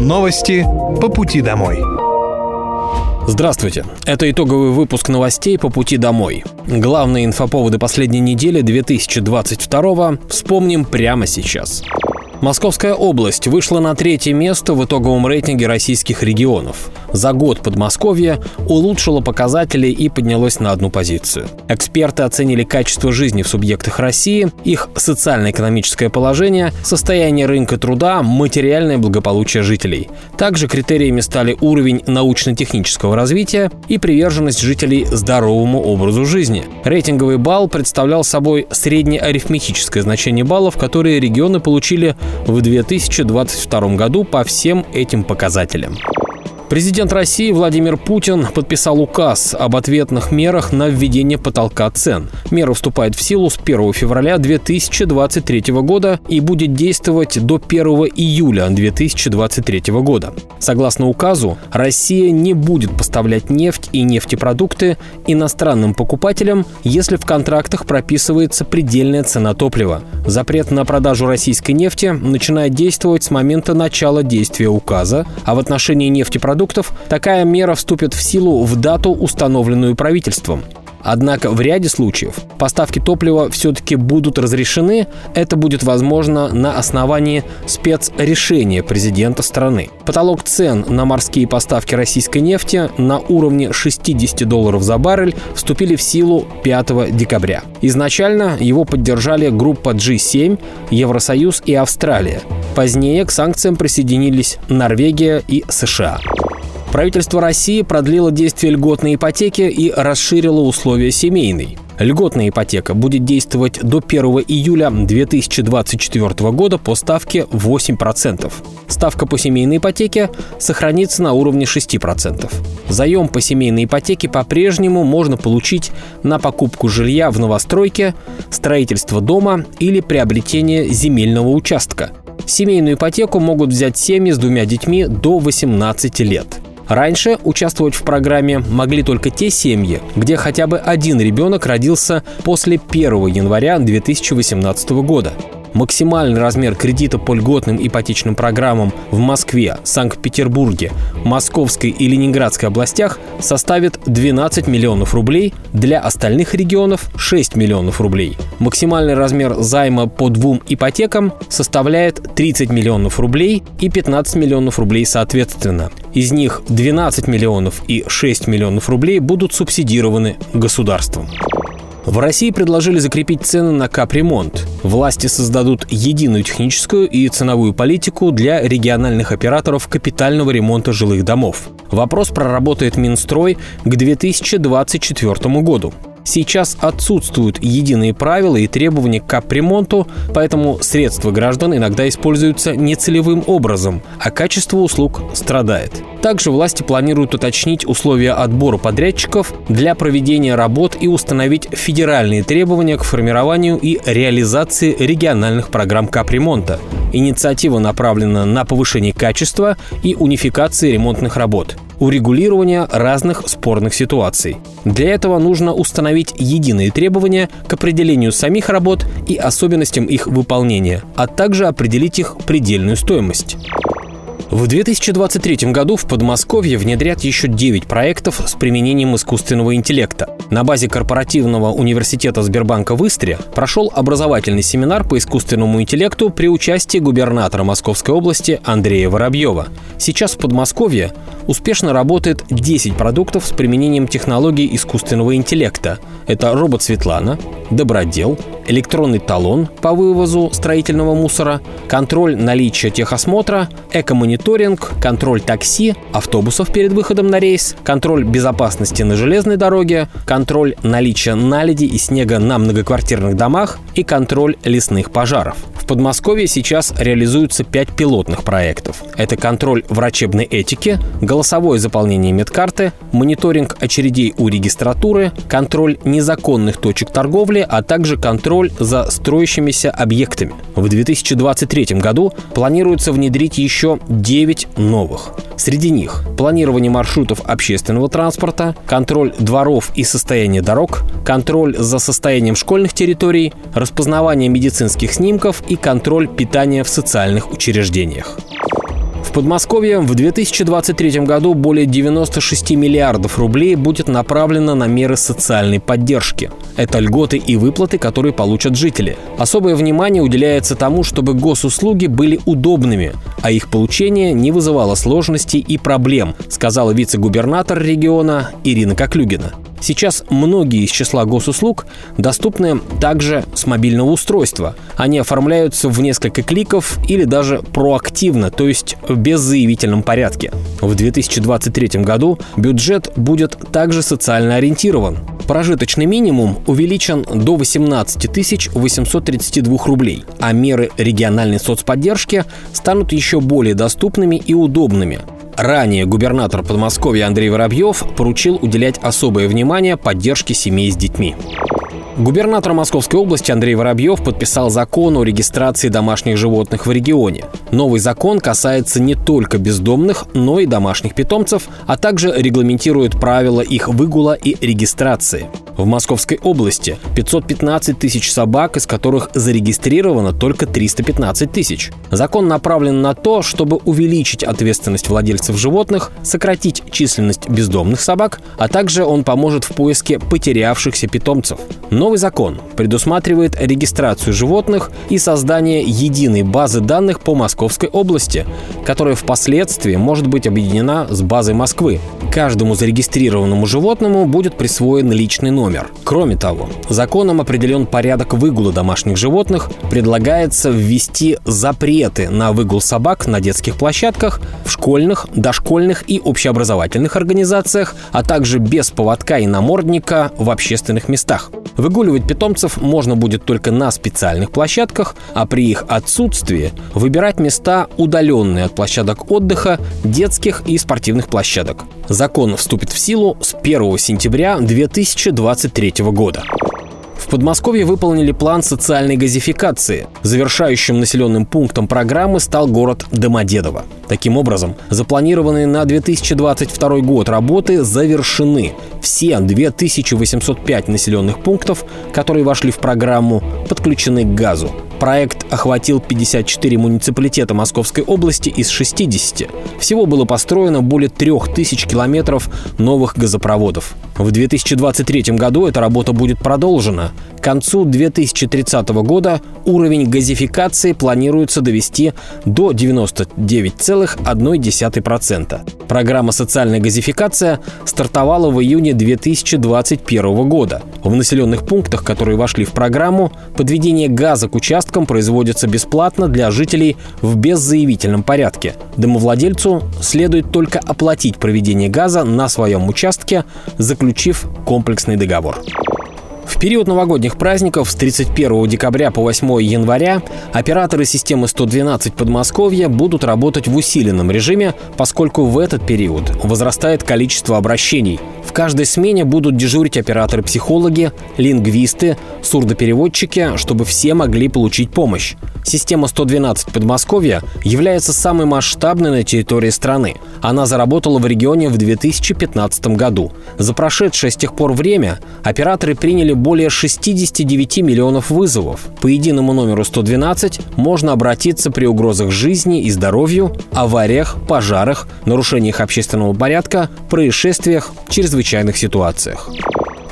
Новости по пути домой. Здравствуйте. Это итоговый выпуск новостей по пути домой. Главные инфоповоды последней недели 2022 вспомним прямо сейчас. Московская область вышла на третье место в итоговом рейтинге российских регионов. За год Подмосковье улучшило показатели и поднялось на одну позицию. Эксперты оценили качество жизни в субъектах России, их социально-экономическое положение, состояние рынка труда, материальное благополучие жителей. Также критериями стали уровень научно-технического развития и приверженность жителей здоровому образу жизни. Рейтинговый балл представлял собой среднеарифметическое значение баллов, которые регионы получили в 2022 году по всем этим показателям. Президент России Владимир Путин подписал указ об ответных мерах на введение потолка цен. Мера вступает в силу с 1 февраля 2023 года и будет действовать до 1 июля 2023 года. Согласно указу, Россия не будет поставлять нефть и нефтепродукты иностранным покупателям, если в контрактах прописывается предельная цена топлива. Запрет на продажу российской нефти начинает действовать с момента начала действия указа, а в отношении нефтепродуктов продуктов, такая мера вступит в силу в дату, установленную правительством. Однако в ряде случаев поставки топлива все-таки будут разрешены. Это будет возможно на основании спецрешения президента страны. Потолок цен на морские поставки российской нефти на уровне 60 долларов за баррель вступили в силу 5 декабря. Изначально его поддержали группа G7, Евросоюз и Австралия. Позднее к санкциям присоединились Норвегия и США. Правительство России продлило действие льготной ипотеки и расширило условия семейной. Льготная ипотека будет действовать до 1 июля 2024 года по ставке 8%. Ставка по семейной ипотеке сохранится на уровне 6%. Заем по семейной ипотеке по-прежнему можно получить на покупку жилья в новостройке, строительство дома или приобретение земельного участка. Семейную ипотеку могут взять семьи с двумя детьми до 18 лет. Раньше участвовать в программе могли только те семьи, где хотя бы один ребенок родился после 1 января 2018 года. Максимальный размер кредита по льготным ипотечным программам в Москве, Санкт-Петербурге, Московской и Ленинградской областях составит 12 миллионов рублей, для остальных регионов 6 миллионов рублей. Максимальный размер займа по двум ипотекам составляет 30 миллионов рублей и 15 миллионов рублей соответственно. Из них 12 миллионов и 6 миллионов рублей будут субсидированы государством. В России предложили закрепить цены на капремонт. Власти создадут единую техническую и ценовую политику для региональных операторов капитального ремонта жилых домов. Вопрос проработает Минстрой к 2024 году. Сейчас отсутствуют единые правила и требования к капремонту, поэтому средства граждан иногда используются нецелевым образом, а качество услуг страдает. Также власти планируют уточнить условия отбора подрядчиков для проведения работ и установить федеральные требования к формированию и реализации региональных программ капремонта. Инициатива направлена на повышение качества и унификации ремонтных работ урегулирования разных спорных ситуаций. Для этого нужно установить единые требования к определению самих работ и особенностям их выполнения, а также определить их предельную стоимость. В 2023 году в Подмосковье внедрят еще 9 проектов с применением искусственного интеллекта. На базе корпоративного университета Сбербанка в Истре прошел образовательный семинар по искусственному интеллекту при участии губернатора Московской области Андрея Воробьева. Сейчас в Подмосковье успешно работает 10 продуктов с применением технологий искусственного интеллекта. Это робот Светлана, Добродел, электронный талон по вывозу строительного мусора, контроль наличия техосмотра, экомониторинг, контроль такси, автобусов перед выходом на рейс, контроль безопасности на железной дороге, контроль наличия наледи и снега на многоквартирных домах и контроль лесных пожаров. В Подмосковье сейчас реализуются пять пилотных проектов. Это контроль врачебной этики, голосовое заполнение медкарты, мониторинг очередей у регистратуры, контроль незаконных точек торговли, а также контроль контроль за строящимися объектами. В 2023 году планируется внедрить еще 9 новых. Среди них планирование маршрутов общественного транспорта, контроль дворов и состояние дорог, контроль за состоянием школьных территорий, распознавание медицинских снимков и контроль питания в социальных учреждениях. В Подмосковье в 2023 году более 96 миллиардов рублей будет направлено на меры социальной поддержки. Это льготы и выплаты, которые получат жители. Особое внимание уделяется тому, чтобы госуслуги были удобными, а их получение не вызывало сложностей и проблем, сказала вице-губернатор региона Ирина Коклюгина. Сейчас многие из числа госуслуг доступны также с мобильного устройства. Они оформляются в несколько кликов или даже проактивно, то есть в беззаявительном порядке. В 2023 году бюджет будет также социально ориентирован. Прожиточный минимум увеличен до 18 832 рублей, а меры региональной соцподдержки станут еще более доступными и удобными. Ранее губернатор Подмосковья Андрей Воробьев поручил уделять особое внимание поддержке семей с детьми. Губернатор Московской области Андрей Воробьев подписал закон о регистрации домашних животных в регионе. Новый закон касается не только бездомных, но и домашних питомцев, а также регламентирует правила их выгула и регистрации. В Московской области 515 тысяч собак, из которых зарегистрировано только 315 тысяч. Закон направлен на то, чтобы увеличить ответственность владельцев животных, сократить численность бездомных собак, а также он поможет в поиске потерявшихся питомцев. Новый закон предусматривает регистрацию животных и создание единой базы данных по Московской области, которая впоследствии может быть объединена с базой Москвы. Каждому зарегистрированному животному будет присвоен личный номер. Кроме того, законом определен порядок выгула домашних животных, предлагается ввести запреты на выгул собак на детских площадках, в школьных, дошкольных и общеобразовательных организациях, а также без поводка и намордника в общественных местах. Выгуливать питомцев можно будет только на специальных площадках, а при их отсутствии выбирать места, удаленные от площадок отдыха, детских и спортивных площадок. Закон вступит в силу с 1 сентября 2023 года. В Подмосковье выполнили план социальной газификации. Завершающим населенным пунктом программы стал город Домодедово. Таким образом, запланированные на 2022 год работы завершены. Все 2805 населенных пунктов, которые вошли в программу, подключены к газу. Проект охватил 54 муниципалитета Московской области из 60. Всего было построено более 3000 километров новых газопроводов. В 2023 году эта работа будет продолжена. Концу 2030 года уровень газификации планируется довести до 99,1%. Программа «Социальная газификация» стартовала в июне 2021 года. В населенных пунктах, которые вошли в программу, подведение газа к участкам производится бесплатно для жителей в беззаявительном порядке. Домовладельцу следует только оплатить проведение газа на своем участке, заключив комплексный договор. Период новогодних праздников с 31 декабря по 8 января операторы системы 112 Подмосковья будут работать в усиленном режиме, поскольку в этот период возрастает количество обращений. В каждой смене будут дежурить операторы-психологи, лингвисты, сурдопереводчики, чтобы все могли получить помощь. Система 112 Подмосковья является самой масштабной на территории страны. Она заработала в регионе в 2015 году. За прошедшее с тех пор время операторы приняли более 69 миллионов вызовов. По единому номеру 112 можно обратиться при угрозах жизни и здоровью, авариях, пожарах, нарушениях общественного порядка, происшествиях, чрезвычайных ситуациях.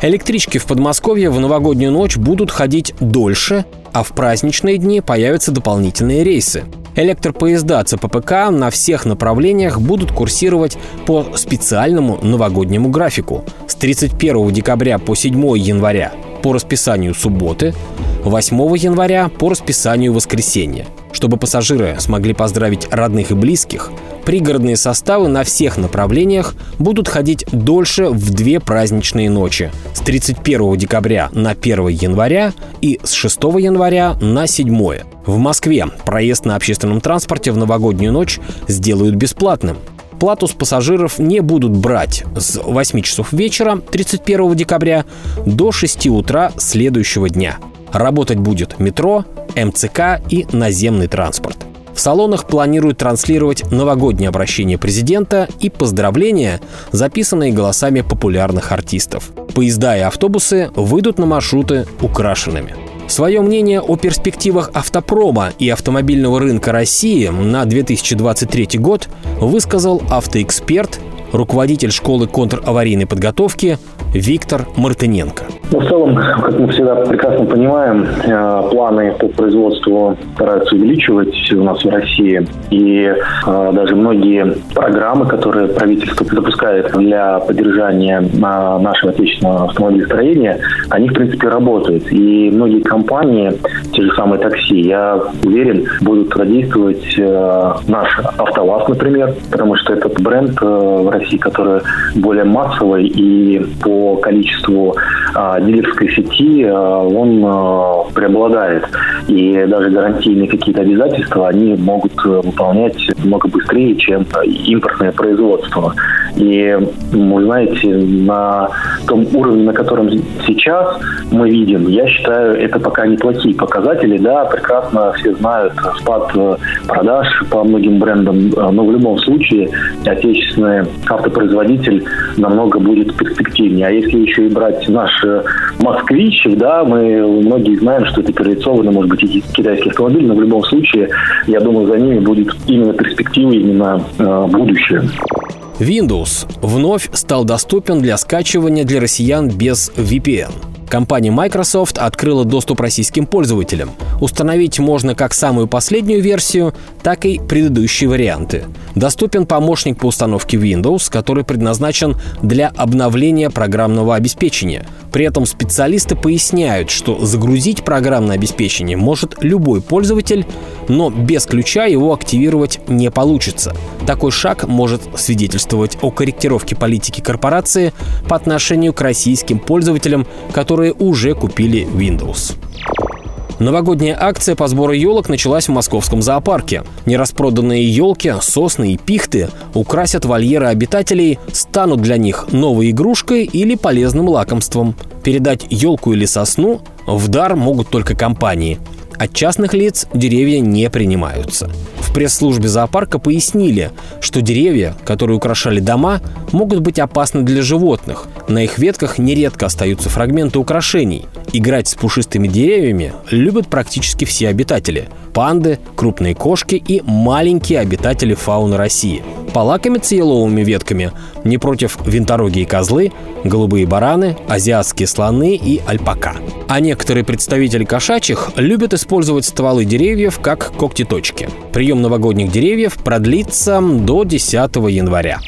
Электрички в Подмосковье в новогоднюю ночь будут ходить дольше, а в праздничные дни появятся дополнительные рейсы. Электропоезда ЦППК на всех направлениях будут курсировать по специальному новогоднему графику с 31 декабря по 7 января по расписанию субботы, 8 января по расписанию воскресенья. Чтобы пассажиры смогли поздравить родных и близких, пригородные составы на всех направлениях будут ходить дольше в две праздничные ночи с 31 декабря на 1 января и с 6 января на 7. В Москве проезд на общественном транспорте в новогоднюю ночь сделают бесплатным. Плату с пассажиров не будут брать с 8 часов вечера 31 декабря до 6 утра следующего дня. Работать будет метро, МЦК и наземный транспорт. В салонах планируют транслировать новогоднее обращение президента и поздравления, записанные голосами популярных артистов. Поезда и автобусы выйдут на маршруты украшенными. Свое мнение о перспективах автопрома и автомобильного рынка России на 2023 год высказал автоэксперт, руководитель школы контраварийной подготовки Виктор Мартыненко. Ну, в целом, как мы всегда прекрасно понимаем, э, планы по производству стараются увеличивать у нас в России. И э, даже многие программы, которые правительство запускает для поддержания э, нашего отечественного автомобилестроения, они, в принципе, работают. И многие компании, те же самые такси, я уверен, будут задействовать наш АвтоВАЗ, например, потому что этот бренд в России, который более массовый и по количеству дилерской сети э, он э, преобладает. И даже гарантийные какие-то обязательства они могут э, выполнять много быстрее, чем импортное производство. И, вы знаете, на том уровне, на котором сейчас мы видим, я считаю, это пока неплохие показатели. Да, прекрасно все знают спад продаж по многим брендам, но в любом случае отечественный автопроизводитель намного будет перспективнее. А если еще и брать наш москвичек, да, мы многие знаем, что это перелицованный, может быть, и китайский автомобиль, но в любом случае, я думаю, за ними будет именно перспектива, именно э, будущее. Windows вновь стал доступен для скачивания для россиян без VPN. Компания Microsoft открыла доступ российским пользователям. Установить можно как самую последнюю версию, так и предыдущие варианты. Доступен помощник по установке Windows, который предназначен для обновления программного обеспечения. При этом специалисты поясняют, что загрузить программное обеспечение может любой пользователь, но без ключа его активировать не получится. Такой шаг может свидетельствовать о корректировке политики корпорации по отношению к российским пользователям, которые уже купили Windows. Новогодняя акция по сбору елок началась в московском зоопарке. Нераспроданные елки, сосны и пихты украсят вольеры обитателей, станут для них новой игрушкой или полезным лакомством. Передать елку или сосну в дар могут только компании. От частных лиц деревья не принимаются. В пресс-службе зоопарка пояснили, что деревья, которые украшали дома, могут быть опасны для животных. На их ветках нередко остаются фрагменты украшений. Играть с пушистыми деревьями любят практически все обитатели – панды, крупные кошки и маленькие обитатели фауны России. Полакомиться еловыми ветками не против винтороги и козлы, голубые бараны, азиатские слоны и альпака. А некоторые представители кошачьих любят использовать стволы деревьев как когтеточки. Прием новогодних деревьев продлится до 10 января.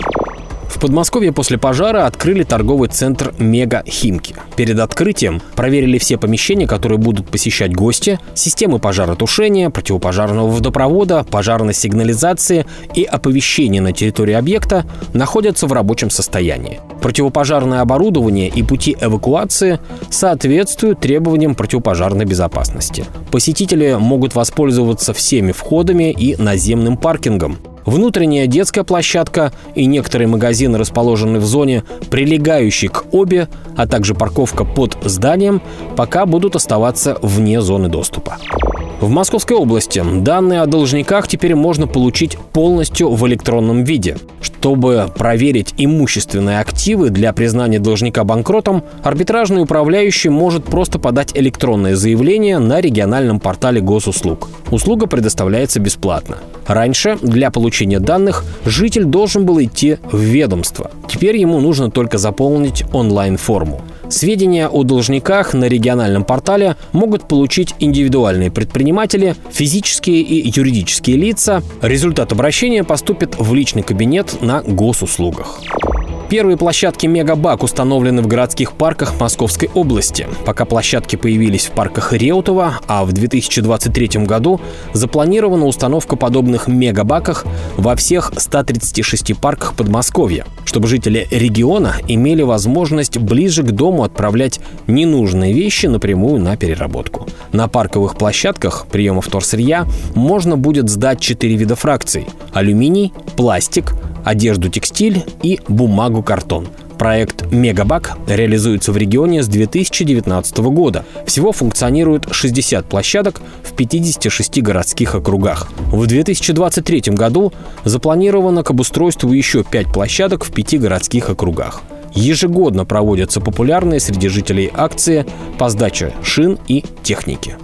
В Подмосковье после пожара открыли торговый центр «Мега Химки». Перед открытием проверили все помещения, которые будут посещать гости, системы пожаротушения, противопожарного водопровода, пожарной сигнализации и оповещения на территории объекта находятся в рабочем состоянии. Противопожарное оборудование и пути эвакуации соответствуют требованиям противопожарной безопасности. Посетители могут воспользоваться всеми входами и наземным паркингом. Внутренняя детская площадка и некоторые магазины, расположенные в зоне, прилегающей к обе, а также парковка под зданием, пока будут оставаться вне зоны доступа. В Московской области данные о должниках теперь можно получить полностью в электронном виде. Чтобы проверить имущественные активы для признания должника банкротом, арбитражный управляющий может просто подать электронное заявление на региональном портале госуслуг. Услуга предоставляется бесплатно. Раньше для получения данных житель должен был идти в ведомство. Теперь ему нужно только заполнить онлайн-форму. Сведения о должниках на региональном портале могут получить индивидуальные предприниматели, физические и юридические лица. Результат обращения поступит в личный кабинет на госуслугах. Первые площадки Мегабак установлены в городских парках Московской области. Пока площадки появились в парках Реутова, а в 2023 году запланирована установка подобных Мегабаках во всех 136 парках Подмосковья, чтобы жители региона имели возможность ближе к дому отправлять ненужные вещи напрямую на переработку. На парковых площадках приема вторсырья можно будет сдать четыре вида фракций – алюминий, пластик, одежду текстиль и бумагу картон. Проект «Мегабак» реализуется в регионе с 2019 года. Всего функционирует 60 площадок в 56 городских округах. В 2023 году запланировано к обустройству еще 5 площадок в 5 городских округах. ежегодно проводятся популярные среди жителей акции по сдаче шин и техники.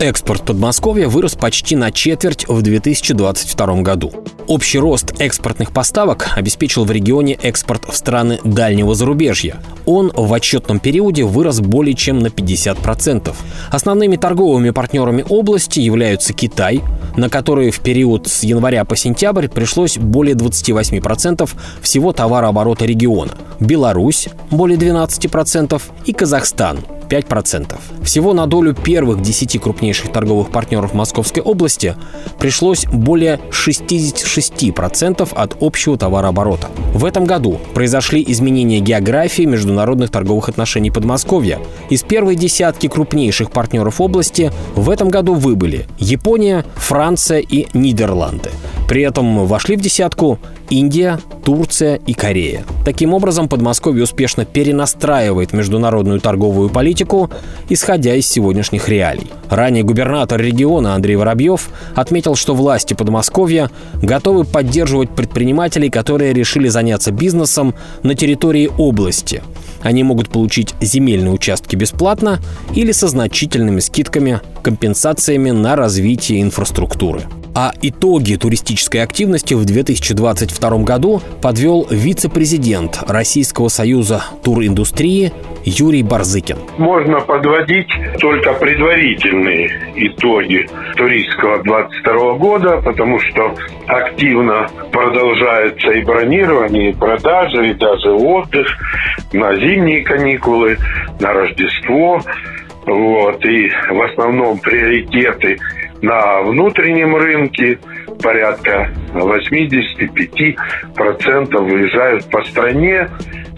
Экспорт Подмосковья вырос почти на четверть в 2022 году. Общий рост экспортных поставок обеспечил в регионе экспорт в страны дальнего зарубежья. Он в отчетном периоде вырос более чем на 50%. Основными торговыми партнерами области являются Китай, на который в период с января по сентябрь пришлось более 28% всего товарооборота региона, Беларусь – более 12% и Казахстан 5%. Всего на долю первых 10 крупнейших торговых партнеров Московской области пришлось более 66% от общего товарооборота. В этом году произошли изменения географии международных торговых отношений Подмосковья. Из первой десятки крупнейших партнеров области в этом году выбыли Япония, Франция и Нидерланды. При этом вошли в десятку Индия, Турция и Корея. Таким образом, Подмосковье успешно перенастраивает международную торговую политику, исходя из сегодняшних реалий. Ранее губернатор региона Андрей Воробьев отметил, что власти Подмосковья готовы поддерживать предпринимателей, которые решили заняться бизнесом на территории области. Они могут получить земельные участки бесплатно или со значительными скидками, компенсациями на развитие инфраструктуры. А итоги туристической активности в 2022 году подвел вице-президент Российского союза туриндустрии Юрий Барзыкин. Можно подводить только предварительные итоги туристского 22 года, потому что активно продолжается и бронирование, и продажи, и даже отдых на зимние каникулы, на Рождество. Вот, и в основном приоритеты на внутреннем рынке порядка 85% выезжают по стране.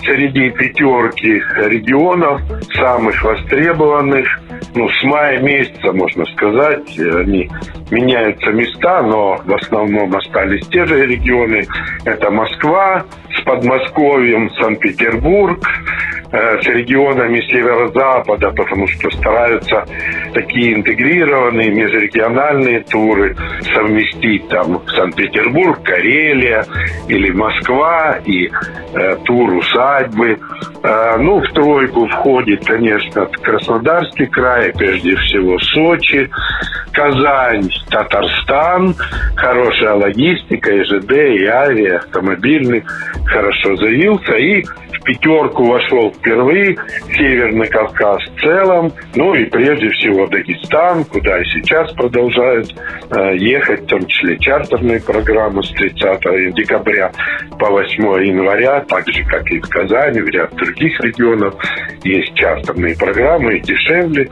Среди пятерки регионов самых востребованных, ну, с мая месяца, можно сказать, они меняются места, но в основном остались те же регионы. Это Москва с Подмосковьем, Санкт-Петербург, с регионами северо-запада, потому что стараются такие интегрированные межрегиональные туры совместить там Санкт-Петербург, Карелия или Москва и э, тур усадьбы. Э, ну, в тройку входит, конечно, Краснодарский край, прежде всего Сочи, Казань, Татарстан, хорошая логистика, и ЖД, и авиа, автомобильный хорошо заявился. И в пятерку вошел впервые Северный Кавказ в целом, ну и прежде всего Дагестан, куда и сейчас продолжают э, ехать, в том числе чартерные программы с 30 декабря по 8 января, так же, как и в Казани, в ряд других регионов есть чартерные программы и дешевле,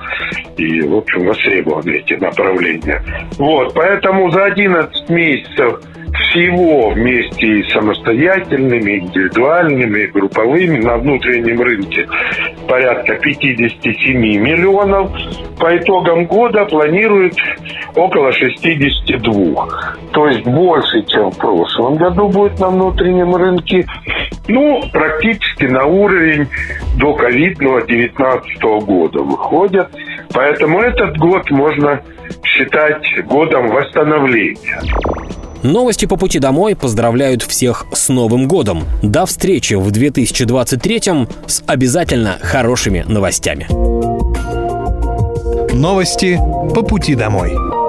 и, в общем, востребованы эти направления. Вот, поэтому за 11 месяцев всего вместе с самостоятельными, индивидуальными, групповыми на внутреннем рынке порядка 57 миллионов. По итогам года планируют около 62. То есть больше, чем в прошлом году будет на внутреннем рынке. Ну, практически на уровень до ковидного 19 года выходят. Поэтому этот год можно считать годом восстановления. Новости по пути домой поздравляют всех с Новым годом. До встречи в 2023 с обязательно хорошими новостями. Новости по пути домой.